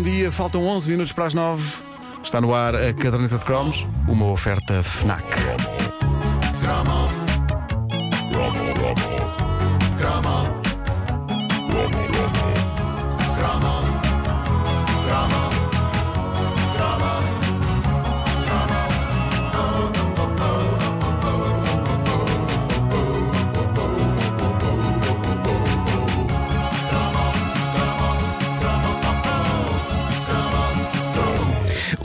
bom dia. Faltam 11 minutos para as 9. Está no ar a caderneta de cromos, uma oferta FNAC.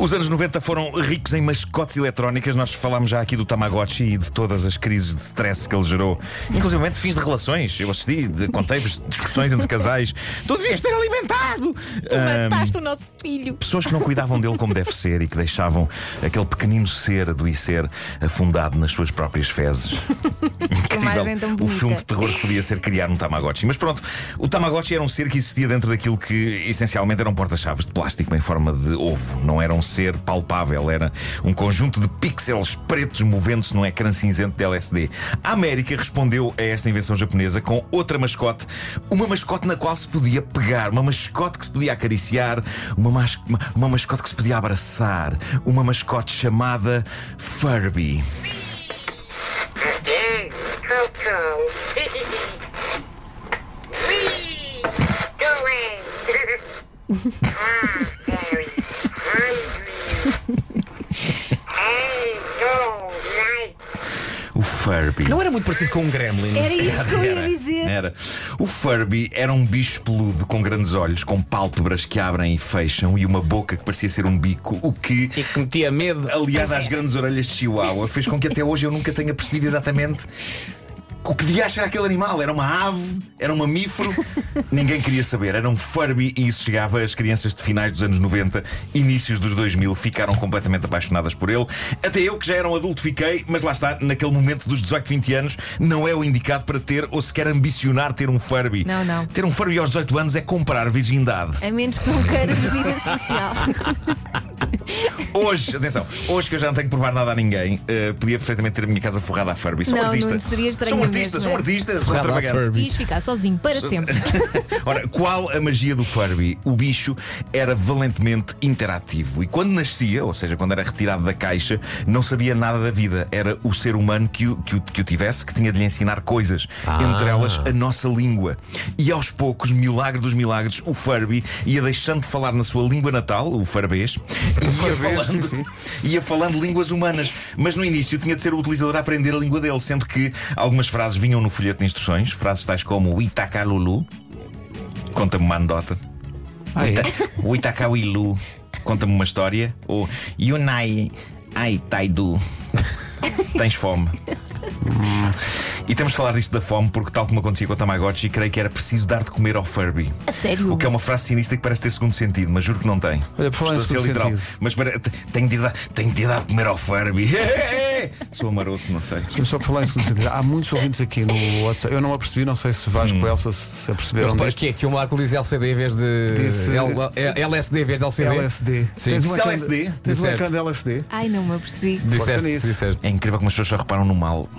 Os anos 90 foram ricos em mascotes eletrónicas. Nós falámos já aqui do Tamagotchi e de todas as crises de stress que ele gerou, inclusive fins de relações. Eu assisti, de, contei-vos discussões entre casais. Tu devias ter alimentado! Tu mataste o nosso filho. Pessoas que não cuidavam dele como deve ser e que deixavam aquele pequenino ser adoecer afundado nas suas próprias fezes. tão o filme de terror que podia ser criar um Tamagotchi. Mas pronto, o Tamagotchi era um ser que existia dentro daquilo que essencialmente eram porta-chaves de plástico em forma de ovo. Não era um ser palpável, era um conjunto de pixels pretos movendo-se num ecrã cinzento de LSD. A América respondeu a esta invenção japonesa com outra mascote, uma mascote na qual se podia pegar, uma mascote que se podia acariciar, uma, mas- uma, uma mascote que se podia abraçar, uma mascote chamada Furby. Furby. Não era muito parecido com um gremlin. Era isso que eu ia Era, dizer. Era. O Furby era um bicho peludo com grandes olhos, com pálpebras que abrem e fecham e uma boca que parecia ser um bico, o que, E que metia medo. aliado às grandes orelhas de Chihuahua, fez com que até hoje eu nunca tenha percebido exatamente o que devia achar aquele animal. Era uma ave, era um mamífero, ninguém queria saber. Era um Furby e isso chegava às crianças de finais dos anos 90, inícios dos 2000, ficaram completamente apaixonadas por ele. Até eu, que já era um adulto, fiquei, mas lá está, naquele momento dos 18, 20 anos, não é o indicado para ter ou sequer ambicionar ter um Furby. Não, não. Ter um Furby aos 18 anos é comprar virgindade. A menos que não queiras vida social. Hoje, atenção, hoje que eu já não tenho que provar nada a ninguém, eh, podia perfeitamente ter a minha casa forrada a Furby. Sou Não, artista. Nuno, seria estranho artista, sou é. artista, sou Forrada a extravagante. Ias ficar sozinho para sempre. Ora, qual a magia do Furby? O bicho era valentemente interativo e quando nascia, ou seja, quando era retirado da caixa, não sabia nada da vida. Era o ser humano que o, que o, que o tivesse que tinha de lhe ensinar coisas, Ah. entre elas a nossa língua. E aos poucos, milagre dos milagres, o Furby ia deixando de falar na sua língua natal, o farbês, e ia Farbês, sim, falando, sim. ia falando línguas humanas. Mas no início tinha de ser o utilizador a aprender a língua dele, sendo que algumas frases vinham no folheto de instruções, frases tais como o Itakalulu, conta-me uma anedota. Ah, é? O Itakawilu, conta-me uma história. Ou Yunai Ai Taidu, tens fome. E temos de falar disto da fome porque, tal como acontecia com o Tamagotchi, creio que era preciso dar de comer ao Furby. A sério? O que é uma frase sinistra que parece ter segundo sentido, mas juro que não tem. Olha, por falar em Estou a ser segundo literal. sentido. Mas para, te- tenho, de dar, tenho de dar de comer ao Furby. Sou maroto, não sei. Eu só por falar em segundo sentido. Há muitos ouvintes aqui no WhatsApp. Eu não apercebi, não sei se Vasco Hum. Elsa se se aperceberam disto. que é que o Marco diz LCD em vez de. Disse- L- é- LSD em vez de LCD? LSD. Sim. Tens um ecrã, LSD? Tens um ecrã de LSD. Ai, não me apercebi. Disseste, disseste. É incrível como as pessoas só reparam no mal.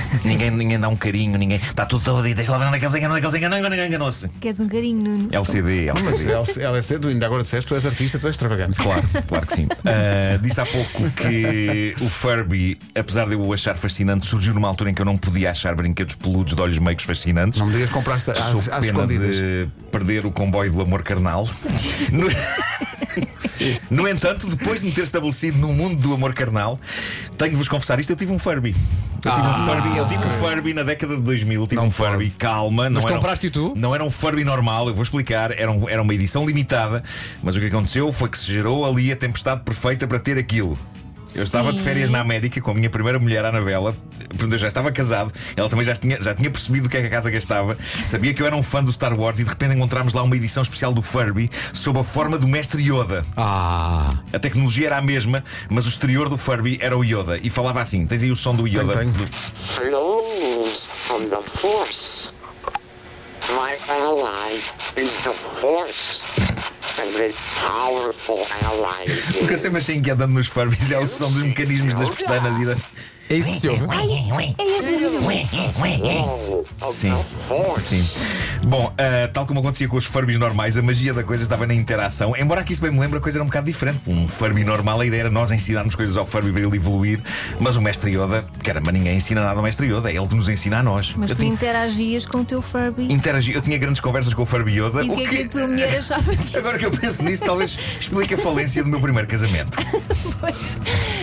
ninguém, ninguém dá um carinho, ninguém. Está tudo todo deixa lá ver onde é que eles enganam, onde é que eles enganam, enganou- enganou-se. Queres um carinho, Nuno? LCD, Mas LCD. LSD, tu ainda agora disseste, tu és artista, tu és extravagante. Claro, claro que sim. Ah, disse há pouco que o Furby, apesar de eu o achar fascinante, surgiu numa altura em que eu não podia achar brinquedos peludos de olhos meigos fascinantes. Não me digas que compraste às, às pena escondidas. de perder o comboio do amor carnal. No... No entanto, depois de me ter estabelecido no mundo do amor carnal, tenho de vos confessar isto: eu tive um Furby. Eu tive um Furby, eu tive um Furby na década de 2000. Tive um Furby, calma. Mas não era um- compraste-o tu? Não era um Furby normal, eu vou explicar. Era, um- era uma edição limitada. Mas o que aconteceu foi que se gerou ali a tempestade perfeita para ter aquilo. Eu estava de férias na América com a minha primeira mulher, a Anabela. Portanto, eu já estava casado. Ela também já tinha, já tinha percebido o que é que a casa gastava. Sabia que eu era um fã do Star Wars e de repente encontramos lá uma edição especial do Furby sob a forma do Mestre Yoda. Ah. A tecnologia era a mesma, mas o exterior do Furby era o Yoda. E falava assim: tens aí o som do Yoda. tenho. Do- flows from the force. My ally is the force. O que eu sempre achei inquietante nos Furbies é o som dos mecanismos das pestanas e da. É isso que se ouve. É este barulho. Sim. Sim. Bom, ah, tal como acontecia com os Furbies normais, a magia da coisa estava na interação. Embora aqui, se bem me lembro, a coisa era um bocado diferente. Um Furby normal, a ideia era nós ensinarmos coisas ao Furby para ele evoluir. Mas o mestre Yoda, caramba, ninguém ensina nada ao mestre Yoda. É ele que nos ensina a nós. Mas eu tu tinha, interagias com o teu Furby. interagi, eu tinha grandes conversas com o Furby Yoda. E o que é que a tua mulher achava disso? Agora que eu penso nisso, talvez explique a falência do meu primeiro casamento. Pois.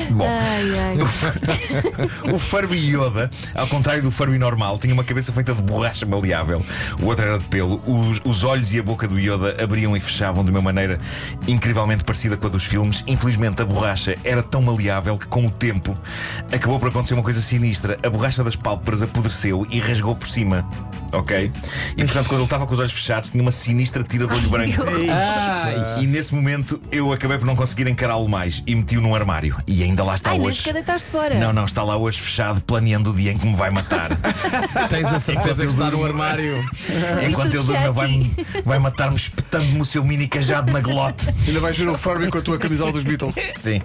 Bom, Ai, ai. o Furby Yoda, ao contrário do Furby normal, tinha uma cabeça feita de borracha maleável. O outro era de pelo. Os, os olhos e a boca do Yoda abriam e fechavam de uma maneira incrivelmente parecida com a dos filmes. Infelizmente, a borracha era tão maleável que, com o tempo, acabou por acontecer uma coisa sinistra. A borracha das pálpebras apodreceu e rasgou por cima. Ok? E portanto, quando ele estava com os olhos fechados, tinha uma sinistra tira de olho branco. Ai. E nesse momento eu acabei por não conseguir encará-lo mais e meti-o num armário. E ainda lá está Ai, hoje. deitaste fora. Não, não, está lá hoje fechado, planeando o dia em que me vai matar. Tens a certeza que está no armário. Enquanto ele vai, vai matar-me espetando-me o seu mini cajado na glote. Ainda vais ver o Furby com a tua camisola dos Beatles. Sim.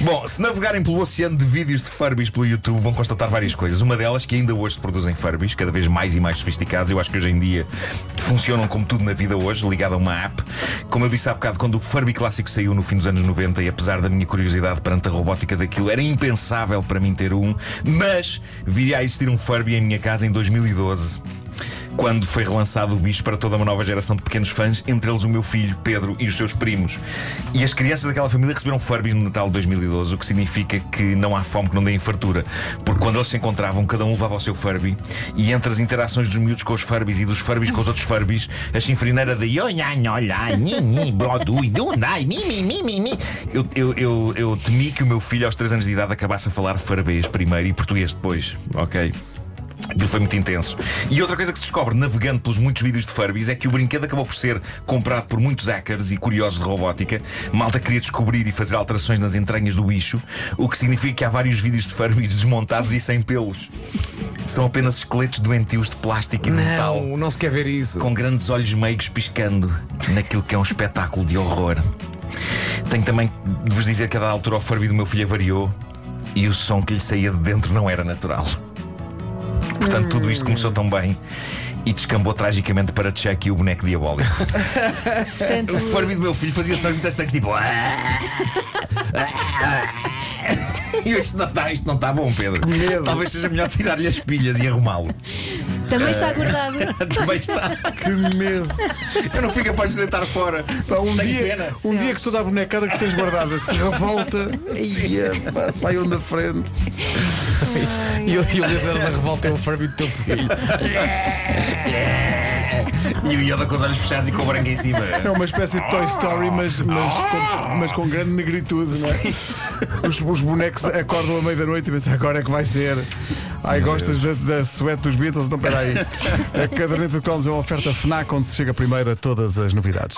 Bom, se navegarem pelo oceano de vídeos de Furbies pelo YouTube, vão constatar várias coisas. Uma delas que ainda hoje se produzem Furbies, cada vez mais e mais sofisticados. Eu acho que hoje em dia funcionam como tudo na vida hoje, ligado a uma app. Como eu disse há bocado, quando o Furby clássico saiu no fim dos anos 90, e apesar da minha curiosidade perante a robótica daquilo, era impensável para mim ter um, mas viria a existir um Furby em minha casa em 2012 quando foi relançado o bicho para toda uma nova geração de pequenos fãs, entre eles o meu filho, Pedro, e os seus primos. E as crianças daquela família receberam Furbies no Natal de 2012, o que significa que não há fome que não dê fartura. Porque quando eles se encontravam, cada um levava o seu Furby, e entre as interações dos miúdos com os Furbies e dos Furbies com os outros Furbies, a chinfrineira de. Eu, eu, eu, eu temi que o meu filho, aos 3 anos de idade, acabasse a falar Furbies primeiro e português depois, ok? Aquilo foi muito intenso. E outra coisa que se descobre navegando pelos muitos vídeos de Furbies é que o brinquedo acabou por ser comprado por muitos hackers e curiosos de robótica. Malta queria descobrir e fazer alterações nas entranhas do bicho, o que significa que há vários vídeos de Furbies desmontados e sem pelos. São apenas esqueletos doentios de plástico e de metal. Não, não se quer ver isso. Com grandes olhos meigos piscando naquilo que é um espetáculo de horror. Tenho também de vos dizer que a dada altura o Furby do meu filho variou e o som que lhe saía de dentro não era natural. Portanto, tudo isto começou tão bem e descambou tragicamente para Chucky, o boneco diabólico. Portanto, O Furby do meu filho fazia sons muito estranhos, tipo. E isto não está, isto não está bom, Pedro. Talvez seja melhor tirar-lhe as pilhas e arrumá-lo. Também está guardado. Também está. Que medo. Eu não fui capaz de deitar fora. Pá, um Tenho dia, pena. um dia que toda a bonecada que tens guardada se revolta, ia, pá, saiam da frente. E o, e o líder da revolta é o Furby do teu filho. E o Yoda com os olhos fechados e com o branco em cima. É uma espécie de Toy Story, mas, mas, com, mas com grande negritude, não é? Os, os bonecos acordam à meia da noite e pensam agora é que vai ser. Ai, gostas da, da suete dos Beatles? Então peraí. A caderneta de cromos é uma oferta FNAC onde se chega primeiro a todas as novidades.